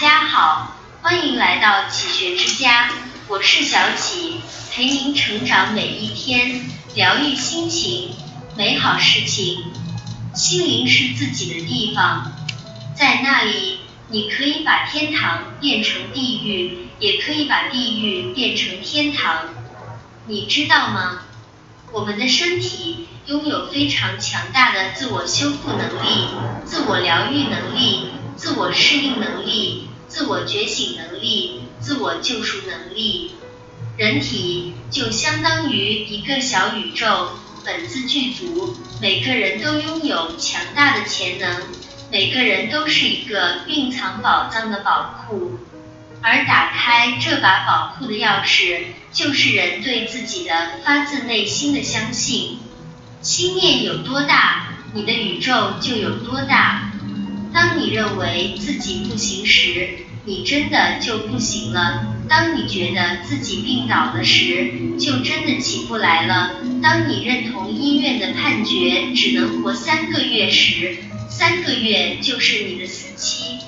大家好，欢迎来到启学之家，我是小启，陪您成长每一天，疗愈心情，美好事情。心灵是自己的地方，在那里，你可以把天堂变成地狱，也可以把地狱变成天堂。你知道吗？我们的身体拥有非常强大的自我修复能力、自我疗愈能力、自我适应能力、自我觉醒能力、自我救赎能力。人体就相当于一个小宇宙，本自具足，每个人都拥有强大的潜能，每个人都是一个蕴藏宝藏的宝库。而打开这把宝库的钥匙，就是人对自己的发自内心的相信。心念有多大，你的宇宙就有多大。当你认为自己不行时，你真的就不行了；当你觉得自己病倒了时，就真的起不来了；当你认同医院的判决只能活三个月时，三个月就是你的死期。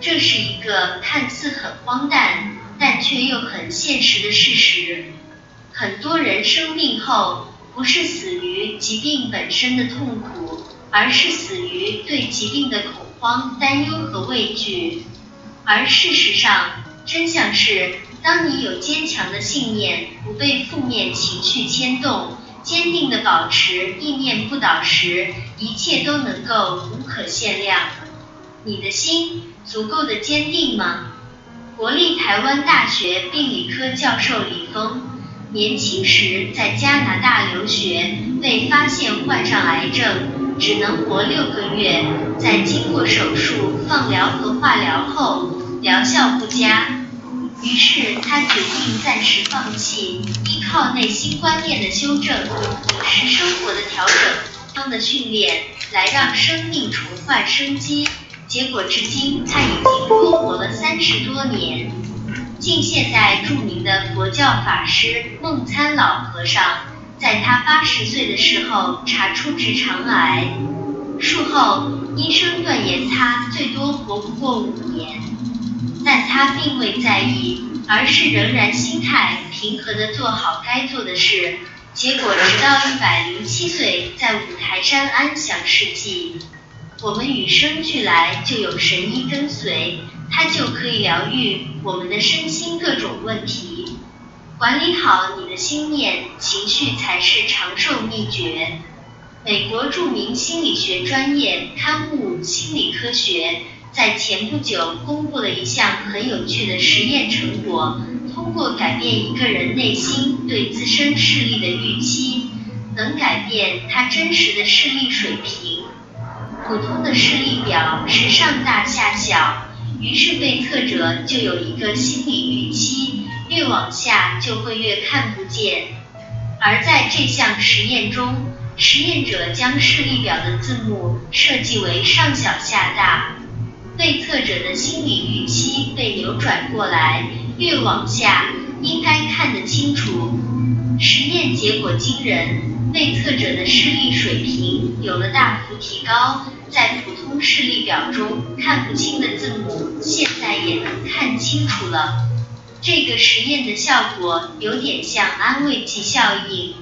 这是一个看似很荒诞，但却又很现实的事实。很多人生病后，不是死于疾病本身的痛苦，而是死于对疾病的恐慌、担忧和畏惧。而事实上，真相是，当你有坚强的信念，不被负面情绪牵动，坚定的保持意念不倒时，一切都能够无可限量。你的心。足够的坚定吗？国立台湾大学病理科教授李峰，年轻时在加拿大留学，被发现患上癌症，只能活六个月。在经过手术、放疗和化疗后，疗效不佳，于是他决定暂时放弃，依靠内心观念的修正、饮食生活的调整、方的训练，来让生命重焕生机。结果至今，他已经多活了三十多年。近现代著名的佛教法师梦参老和尚，在他八十岁的时候查出直肠癌，术后医生断言他最多活不过五年，但他并未在意，而是仍然心态平和地做好该做的事。结果直到一百零七岁，在五台山安详世纪。我们与生俱来就有神医跟随，他就可以疗愈我们的身心各种问题。管理好你的心念、情绪才是长寿秘诀。美国著名心理学专业刊物《心理科学》在前不久公布了一项很有趣的实验成果：通过改变一个人内心对自身视力的预期，能改变他真实的视力水平。普通的视力表是上大下小，于是被测者就有一个心理预期，越往下就会越看不见。而在这项实验中，实验者将视力表的字幕设计为上小下大，被测者的心理预期被扭转过来，越往下应该看得清楚。实验结果惊人。被测者的视力水平有了大幅提高，在普通视力表中看不清的字母，现在也能看清楚了。这个实验的效果有点像安慰剂效应。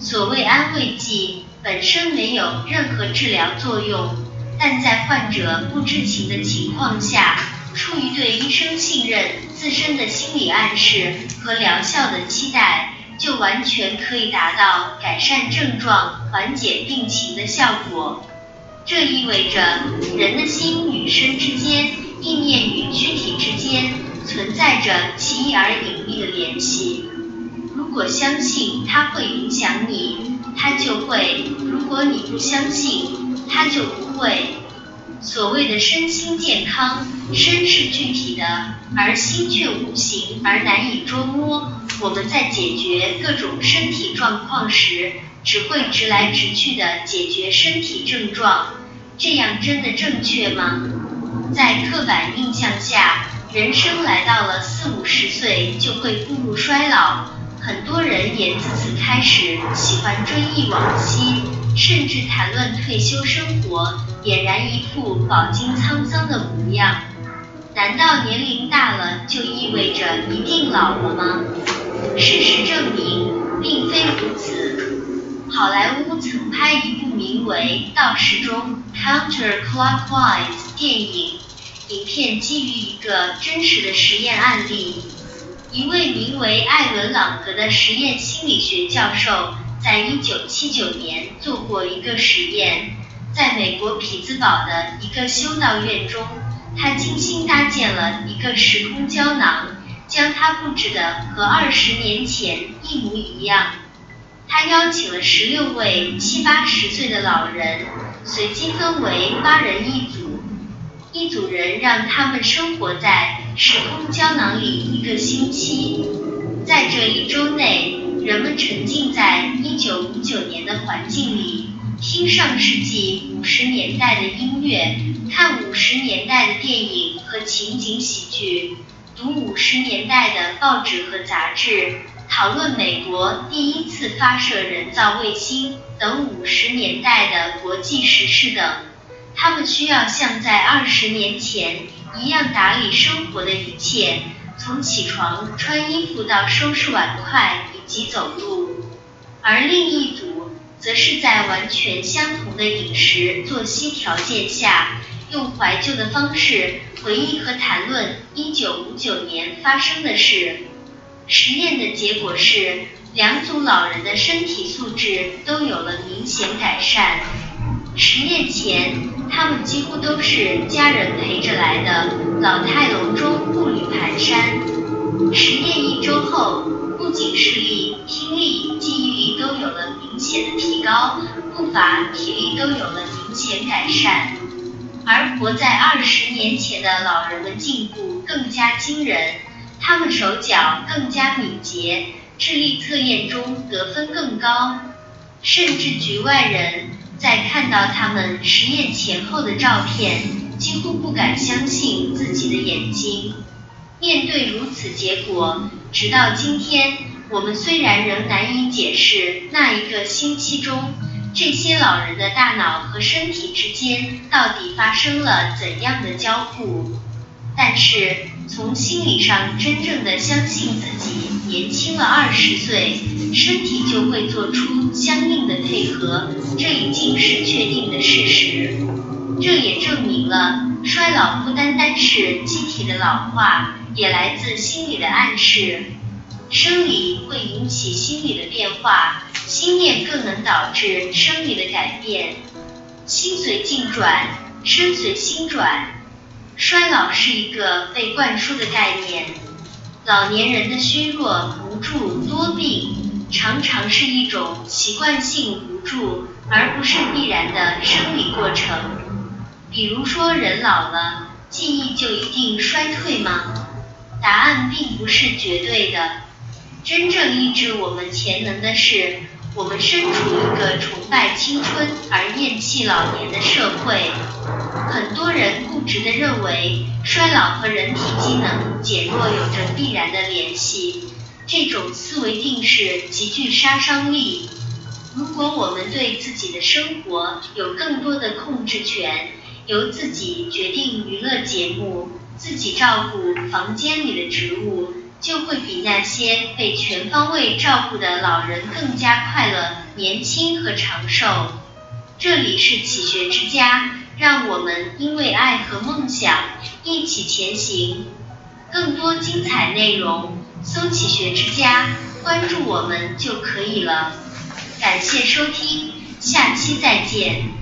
所谓安慰剂本身没有任何治疗作用，但在患者不知情的情况下，出于对医生信任、自身的心理暗示和疗效的期待。就完全可以达到改善症状、缓解病情的效果。这意味着人的心与身之间、意念与躯体之间存在着奇异而隐秘的联系。如果相信它会影响你，它就会；如果你不相信，它就不会。所谓的身心健康，身是具体的，而心却无形而难以捉摸。我们在解决各种身体状况时，只会直来直去的解决身体症状，这样真的正确吗？在刻板印象下，人生来到了四五十岁就会步入衰老，很多人也自此开始喜欢追忆往昔，甚至谈论退休生活，俨然一副饱经沧桑的模样。难道年龄大了就意味着一定老了吗？事实证明，并非如此。好莱坞曾拍一部名为《倒时钟》（Counterclockwise） 电影，影片基于一个真实的实验案例。一位名为艾伦·朗格的实验心理学教授，在1979年做过一个实验，在美国匹兹堡的一个修道院中，他精心搭建了一个时空胶囊，将它布置的和二十年前一模一样。他邀请了十六位七八十岁的老人，随机分为八人一组。一组人让他们生活在时空胶囊里一个星期，在这一周内，人们沉浸在1959年的环境里，听上世纪五十年代的音乐，看五十年代的电影和情景喜剧，读五十年代的报纸和杂志，讨论美国第一次发射人造卫星等五十年代的国际时事等。他们需要像在二十年前一样打理生活的一切，从起床、穿衣服到收拾碗筷以及走路；而另一组则是在完全相同的饮食作息条件下，用怀旧的方式回忆和谈论1959年发生的事。实验的结果是，两组老人的身体素质都有了明显改善。实验前。他们几乎都是家人陪着来的，老态龙钟，步履蹒跚。实验一周后，不仅视力、听力、记忆力都有了明显的提高，步伐、体力都有了明显改善。而活在二十年前的老人们进步更加惊人，他们手脚更加敏捷，智力测验中得分更高，甚至局外人。在看到他们实验前后的照片，几乎不敢相信自己的眼睛。面对如此结果，直到今天，我们虽然仍难以解释那一个星期中这些老人的大脑和身体之间到底发生了怎样的交互，但是从心理上真正的相信自己年轻了二十岁。身体就会做出相应的配合，这已经是确定的事实。这也证明了衰老不单单是机体的老化，也来自心理的暗示。生理会引起心理的变化，心念更能导致生理的改变。心随境转，身随心转。衰老是一个被灌输的概念，老年人的虚弱、无助、多病。常常是一种习惯性无助，而不是必然的生理过程。比如说，人老了，记忆就一定衰退吗？答案并不是绝对的。真正抑制我们潜能的是，我们身处一个崇拜青春而厌弃老年的社会。很多人固执地认为，衰老和人体机能减弱有着必然的联系。这种思维定式极具杀伤力。如果我们对自己的生活有更多的控制权，由自己决定娱乐节目，自己照顾房间里的植物，就会比那些被全方位照顾的老人更加快乐、年轻和长寿。这里是启学之家，让我们因为爱和梦想一起前行。更多精彩内容。搜启学之家，关注我们就可以了。感谢收听，下期再见。